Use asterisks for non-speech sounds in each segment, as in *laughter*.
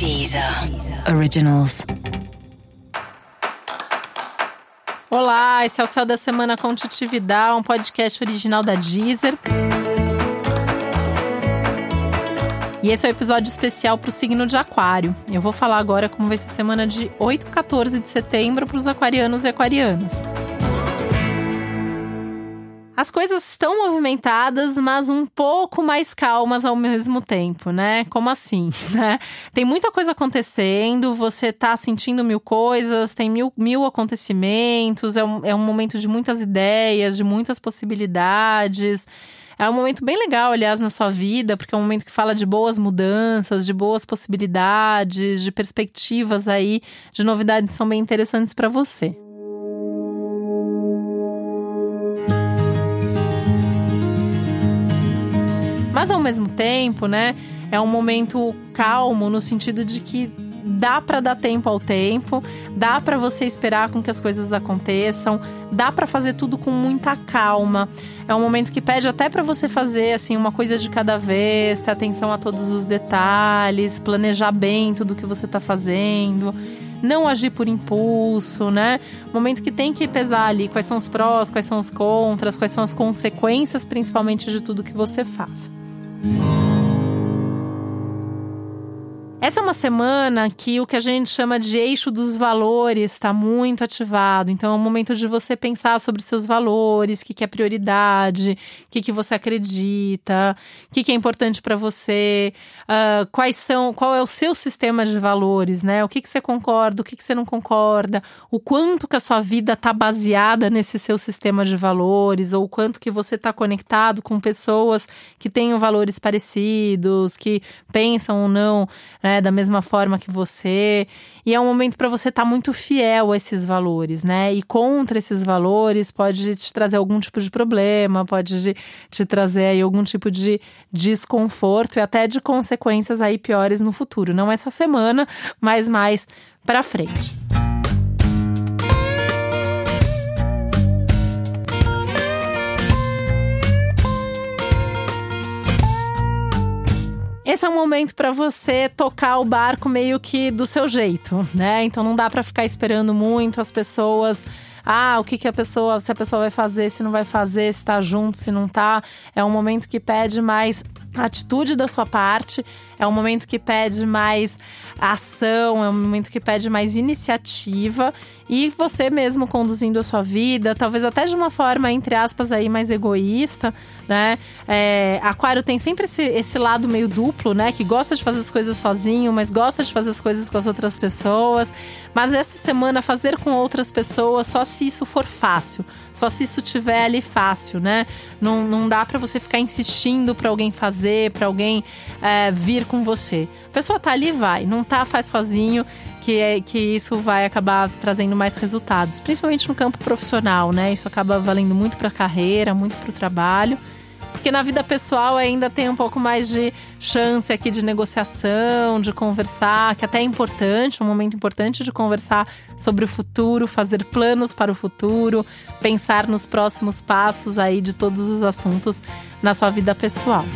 Deezer Originals. Olá, esse é o Céu da Semana com Titividade, um podcast original da Deezer. E esse é o um episódio especial para o signo de Aquário. Eu vou falar agora como vai ser a semana de 8 a 14 de setembro para os aquarianos e aquarianas. As coisas estão movimentadas, mas um pouco mais calmas ao mesmo tempo, né? Como assim, *laughs* né? Tem muita coisa acontecendo, você tá sentindo mil coisas, tem mil, mil acontecimentos, é um, é um momento de muitas ideias, de muitas possibilidades. É um momento bem legal, aliás, na sua vida, porque é um momento que fala de boas mudanças, de boas possibilidades, de perspectivas aí, de novidades que são bem interessantes para você. Mas ao mesmo tempo, né, é um momento calmo no sentido de que dá para dar tempo ao tempo, dá para você esperar com que as coisas aconteçam, dá para fazer tudo com muita calma. É um momento que pede até para você fazer assim uma coisa de cada vez, ter atenção a todos os detalhes, planejar bem tudo que você está fazendo não agir por impulso, né? Momento que tem que pesar ali quais são os prós, quais são os contras, quais são as consequências, principalmente de tudo que você faz. Mm-hmm. Essa é uma semana que o que a gente chama de eixo dos valores está muito ativado. Então é um momento de você pensar sobre seus valores, o que, que é prioridade, o que, que você acredita, o que, que é importante para você, uh, quais são, qual é o seu sistema de valores, né? O que, que você concorda, o que, que você não concorda, o quanto que a sua vida está baseada nesse seu sistema de valores, ou o quanto que você está conectado com pessoas que tenham valores parecidos, que pensam ou não. Né? Né? Da mesma forma que você. E é um momento para você estar tá muito fiel a esses valores, né? E contra esses valores pode te trazer algum tipo de problema, pode te trazer aí algum tipo de desconforto e até de consequências aí piores no futuro. Não essa semana, mas mais para frente. Esse é um momento para você tocar o barco meio que do seu jeito, né? Então não dá para ficar esperando muito as pessoas ah, o que, que a pessoa, se a pessoa vai fazer, se não vai fazer, se tá junto, se não tá. É um momento que pede mais atitude da sua parte, é um momento que pede mais ação, é um momento que pede mais iniciativa e você mesmo conduzindo a sua vida, talvez até de uma forma, entre aspas, aí mais egoísta, né? É, aquário tem sempre esse, esse lado meio duplo, né? Que gosta de fazer as coisas sozinho, mas gosta de fazer as coisas com as outras pessoas. Mas essa semana, fazer com outras pessoas, só se isso for fácil, só se isso tiver ali fácil, né? Não, não dá para você ficar insistindo para alguém fazer, para alguém é, vir com você. A pessoa tá ali, vai. Não tá, faz sozinho. Que, é, que isso vai acabar trazendo mais resultados, principalmente no campo profissional, né? Isso acaba valendo muito para a carreira, muito para o trabalho. Porque na vida pessoal ainda tem um pouco mais de chance aqui de negociação, de conversar, que até é importante, um momento importante de conversar sobre o futuro, fazer planos para o futuro, pensar nos próximos passos aí de todos os assuntos na sua vida pessoal.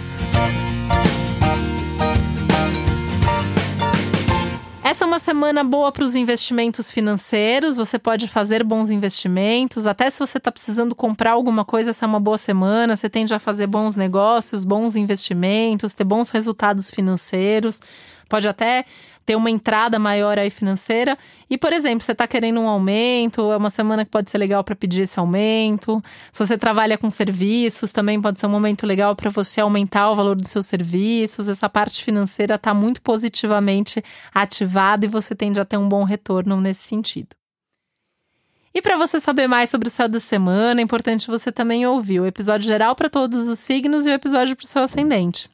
Uma semana boa para os investimentos financeiros. Você pode fazer bons investimentos. Até se você está precisando comprar alguma coisa, essa é uma boa semana. Você tende a fazer bons negócios, bons investimentos, ter bons resultados financeiros. Pode até ter uma entrada maior aí financeira. E, por exemplo, você está querendo um aumento, é uma semana que pode ser legal para pedir esse aumento. Se você trabalha com serviços, também pode ser um momento legal para você aumentar o valor dos seus serviços. Essa parte financeira está muito positivamente ativada e você tende a ter um bom retorno nesse sentido. E para você saber mais sobre o céu da semana, é importante você também ouvir o episódio geral para todos os signos e o episódio para o seu ascendente.